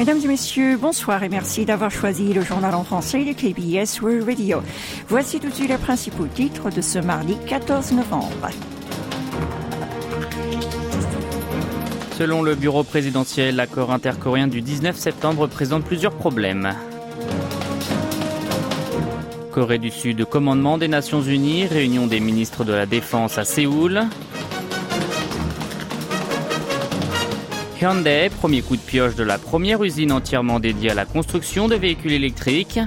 Mesdames et messieurs, bonsoir et merci d'avoir choisi le journal en français de KBS World Radio. Voici tout de suite les principaux titres de ce mardi 14 novembre. Selon le bureau présidentiel, l'accord intercoréen du 19 septembre présente plusieurs problèmes. Corée du Sud, commandement des Nations Unies, réunion des ministres de la Défense à Séoul. Hyundai, premier coup de pioche de la première usine entièrement dédiée à la construction de véhicules électriques.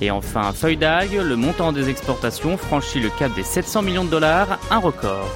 Et enfin, feuille le montant des exportations franchit le cap des 700 millions de dollars, un record.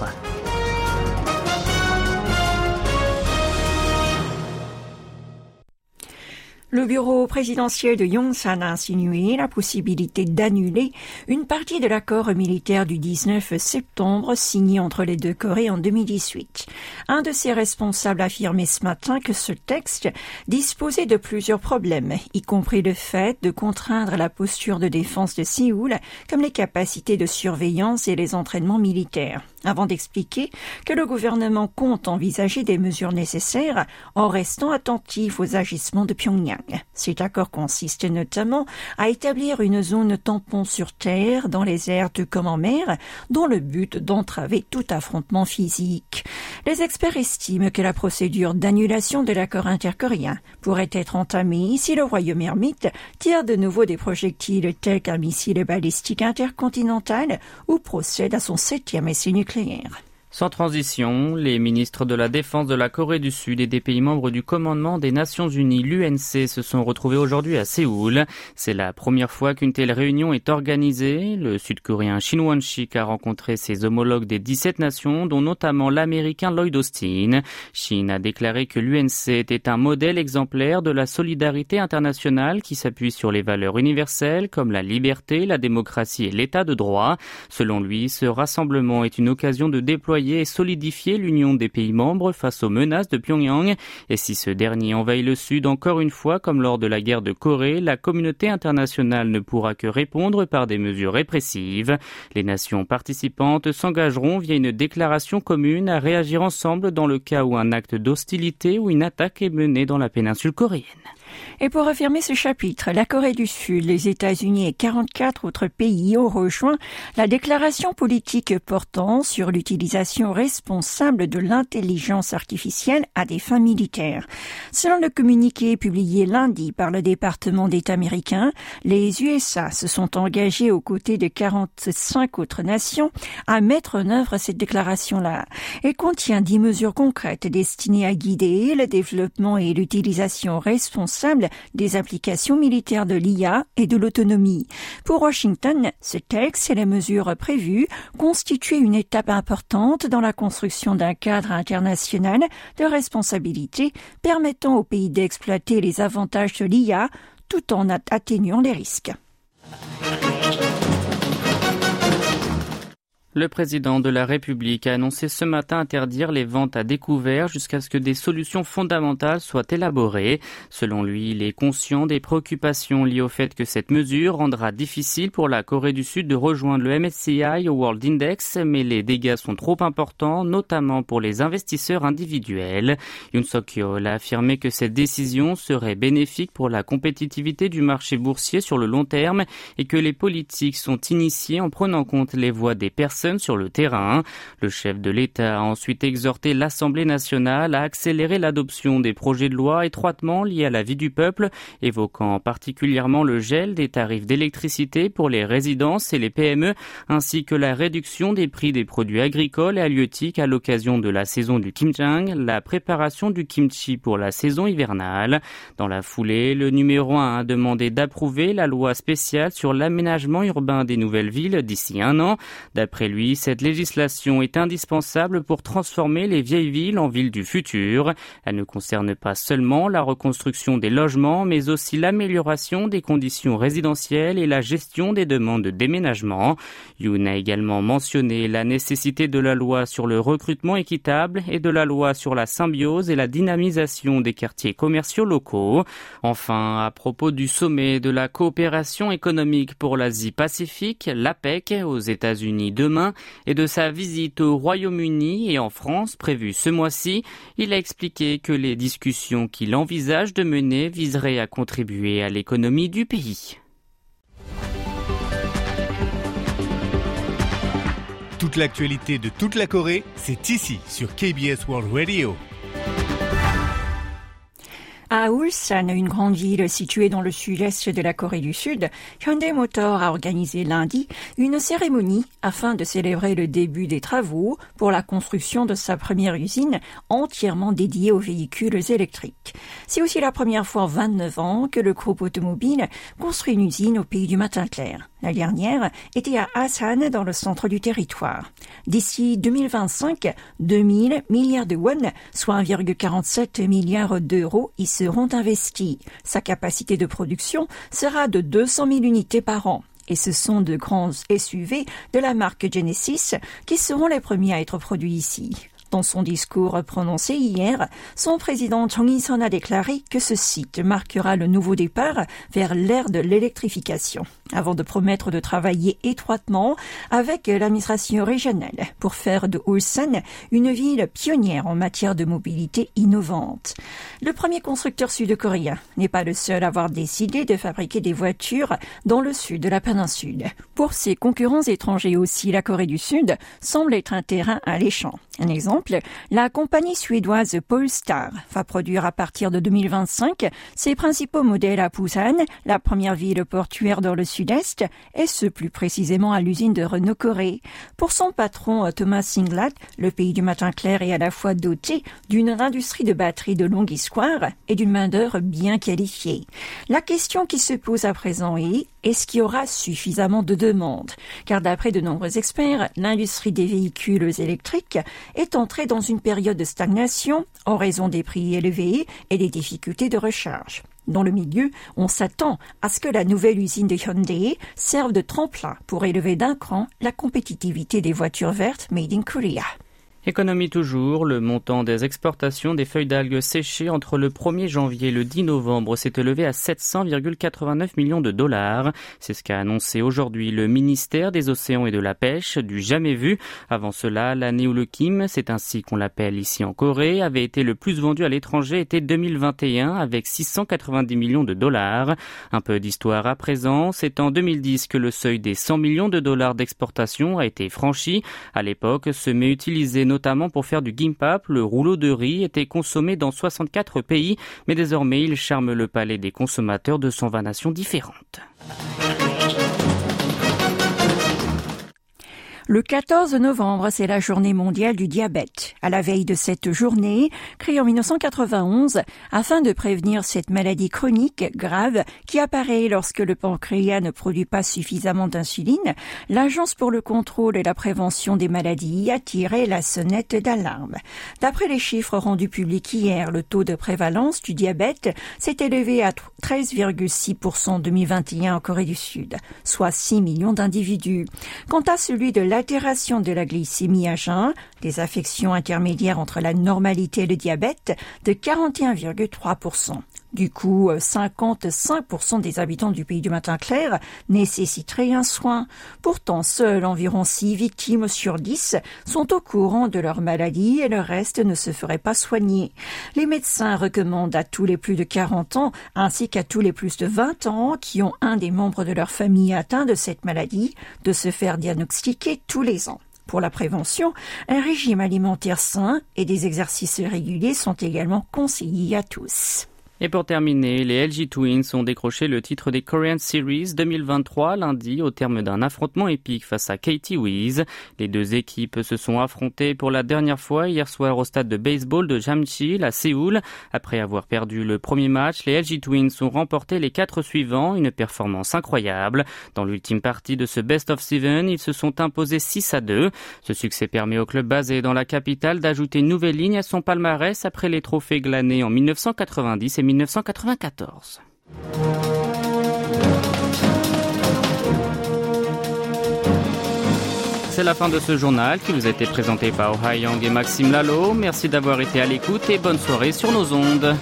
Le bureau présidentiel de Yongsan a insinué la possibilité d'annuler une partie de l'accord militaire du 19 septembre signé entre les deux Corées en 2018. Un de ses responsables a affirmé ce matin que ce texte disposait de plusieurs problèmes, y compris le fait de contraindre la posture de défense de Séoul, comme les capacités de surveillance et les entraînements militaires avant d'expliquer que le gouvernement compte envisager des mesures nécessaires en restant attentif aux agissements de Pyongyang. Cet accord consiste notamment à établir une zone tampon sur terre dans les airs comme en mer, dont le but d'entraver tout affrontement physique. Les experts estiment que la procédure d'annulation de l'accord intercoréen pourrait être entamée si le royaume ermite tire de nouveau des projectiles tels qu'un missile balistique intercontinental ou procède à son septième essai nucléaire. Sans transition, les ministres de la Défense de la Corée du Sud et des pays membres du commandement des Nations Unies, l'UNC, se sont retrouvés aujourd'hui à Séoul. C'est la première fois qu'une telle réunion est organisée. Le Sud-Coréen Shin Won-sik a rencontré ses homologues des 17 nations, dont notamment l'Américain Lloyd Austin. Shin a déclaré que l'UNC était un modèle exemplaire de la solidarité internationale qui s'appuie sur les valeurs universelles comme la liberté, la démocratie et l'état de droit. Selon lui, ce rassemblement est une occasion de déployer et solidifier l'union des pays membres face aux menaces de Pyongyang. Et si ce dernier envahit le Sud encore une fois, comme lors de la guerre de Corée, la communauté internationale ne pourra que répondre par des mesures répressives. Les nations participantes s'engageront via une déclaration commune à réagir ensemble dans le cas où un acte d'hostilité ou une attaque est mené dans la péninsule coréenne. Et pour affirmer ce chapitre, la Corée du Sud, les États-Unis et 44 autres pays ont rejoint la déclaration politique portant sur l'utilisation responsable de l'intelligence artificielle à des fins militaires. Selon le communiqué publié lundi par le département d'État américain, les USA se sont engagés aux côtés de 45 autres nations à mettre en œuvre cette déclaration-là et contient 10 mesures concrètes destinées à guider le développement et l'utilisation responsable des applications militaires de l'IA et de l'autonomie. Pour Washington, ce texte et les mesures prévues constituent une étape importante dans la construction d'un cadre international de responsabilité permettant au pays d'exploiter les avantages de l'IA tout en atténuant les risques. Le président de la République a annoncé ce matin interdire les ventes à découvert jusqu'à ce que des solutions fondamentales soient élaborées. Selon lui, il est conscient des préoccupations liées au fait que cette mesure rendra difficile pour la Corée du Sud de rejoindre le MSCI au World Index, mais les dégâts sont trop importants, notamment pour les investisseurs individuels. Yoon Suk-yeol a affirmé que cette décision serait bénéfique pour la compétitivité du marché boursier sur le long terme et que les politiques sont initiées en prenant en compte les voix des personnes sur le terrain. Le chef de l'État a ensuite exhorté l'Assemblée nationale à accélérer l'adoption des projets de loi étroitement liés à la vie du peuple, évoquant particulièrement le gel des tarifs d'électricité pour les résidences et les PME, ainsi que la réduction des prix des produits agricoles et halieutiques à l'occasion de la saison du kimchang, la préparation du kimchi pour la saison hivernale. Dans la foulée, le numéro 1 a demandé d'approuver la loi spéciale sur l'aménagement urbain des nouvelles villes d'ici un an. D'après lui, cette législation est indispensable pour transformer les vieilles villes en villes du futur. Elle ne concerne pas seulement la reconstruction des logements, mais aussi l'amélioration des conditions résidentielles et la gestion des demandes de déménagement. Yoon a également mentionné la nécessité de la loi sur le recrutement équitable et de la loi sur la symbiose et la dynamisation des quartiers commerciaux locaux. Enfin, à propos du sommet de la coopération économique pour l'Asie-Pacifique, l'APEC, aux États-Unis demain, et de sa visite au Royaume-Uni et en France prévue ce mois-ci. Il a expliqué que les discussions qu'il envisage de mener viseraient à contribuer à l'économie du pays. Toute l'actualité de toute la Corée, c'est ici sur KBS World Radio. À Ulsan, une grande ville située dans le sud-est de la Corée du Sud, Hyundai Motor a organisé lundi une cérémonie afin de célébrer le début des travaux pour la construction de sa première usine entièrement dédiée aux véhicules électriques. C'est aussi la première fois en 29 ans que le groupe automobile construit une usine au pays du matin clair. La dernière était à Asan dans le centre du territoire. D'ici 2025, 2000 milliards de won, soit 1,47 milliard d'euros, y seront investis. Sa capacité de production sera de 200 000 unités par an. Et ce sont de grands SUV de la marque Genesis qui seront les premiers à être produits ici. Dans son discours prononcé hier, son président Chung Il-son a déclaré que ce site marquera le nouveau départ vers l'ère de l'électrification, avant de promettre de travailler étroitement avec l'administration régionale pour faire de Ulsan une ville pionnière en matière de mobilité innovante. Le premier constructeur sud-coréen n'est pas le seul à avoir décidé de fabriquer des voitures dans le sud de la péninsule. Pour ses concurrents étrangers aussi, la Corée du Sud semble être un terrain alléchant. Un exemple, la compagnie suédoise Polestar va produire à partir de 2025 ses principaux modèles à Busan, la première ville portuaire dans le sud-est, et ce plus précisément à l'usine de Renault Corée. Pour son patron Thomas Singlat, le pays du matin clair est à la fois doté d'une industrie de batteries de longue histoire et d'une main-d'œuvre bien qualifiée. La question qui se pose à présent est est-ce qu'il y aura suffisamment de demandes? Car d'après de nombreux experts, l'industrie des véhicules électriques est entrée dans une période de stagnation en raison des prix élevés et des difficultés de recharge. Dans le milieu, on s'attend à ce que la nouvelle usine de Hyundai serve de tremplin pour élever d'un cran la compétitivité des voitures vertes made in Korea. Économie toujours, le montant des exportations des feuilles d'algues séchées entre le 1er janvier et le 10 novembre s'est élevé à 700,89 millions de dollars. C'est ce qu'a annoncé aujourd'hui le ministère des Océans et de la Pêche, du jamais vu. Avant cela, l'année où le Kim, c'est ainsi qu'on l'appelle ici en Corée, avait été le plus vendu à l'étranger était 2021 avec 690 millions de dollars. Un peu d'histoire à présent, c'est en 2010 que le seuil des 100 millions de dollars d'exportation a été franchi. À l'époque, ce met utilisé pour faire du gimpap. Le rouleau de riz était consommé dans 64 pays, mais désormais il charme le palais des consommateurs de 120 nations différentes. Le 14 novembre, c'est la journée mondiale du diabète. À la veille de cette journée, créée en 1991 afin de prévenir cette maladie chronique grave qui apparaît lorsque le pancréas ne produit pas suffisamment d'insuline, l'Agence pour le contrôle et la prévention des maladies a tiré la sonnette d'alarme. D'après les chiffres rendus publics hier, le taux de prévalence du diabète s'est élevé à 13,6% en 2021 en Corée du Sud, soit 6 millions d'individus. Quant à celui de l'altération de la glycémie à jeun, des affections intermédiaires entre la normalité et le diabète, de 41,3%. Du coup, 55% des habitants du pays du matin clair nécessiteraient un soin. Pourtant, seules environ 6 victimes sur 10 sont au courant de leur maladie et le reste ne se ferait pas soigner. Les médecins recommandent à tous les plus de 40 ans ainsi qu'à tous les plus de 20 ans qui ont un des membres de leur famille atteint de cette maladie de se faire diagnostiquer tous les ans. Pour la prévention, un régime alimentaire sain et des exercices réguliers sont également conseillés à tous. Et pour terminer, les LG Twins ont décroché le titre des Korean Series 2023 lundi au terme d'un affrontement épique face à Katie Wiz. Les deux équipes se sont affrontées pour la dernière fois hier soir au stade de baseball de Jamsil à Séoul. Après avoir perdu le premier match, les LG Twins ont remporté les quatre suivants, une performance incroyable. Dans l'ultime partie de ce Best of Seven, ils se sont imposés 6 à 2. Ce succès permet au club basé dans la capitale d'ajouter une nouvelle ligne à son palmarès après les trophées glanés en 1990 et 1994. C'est la fin de ce journal qui vous a été présenté par Oh Young et Maxime Lalo. Merci d'avoir été à l'écoute et bonne soirée sur nos ondes.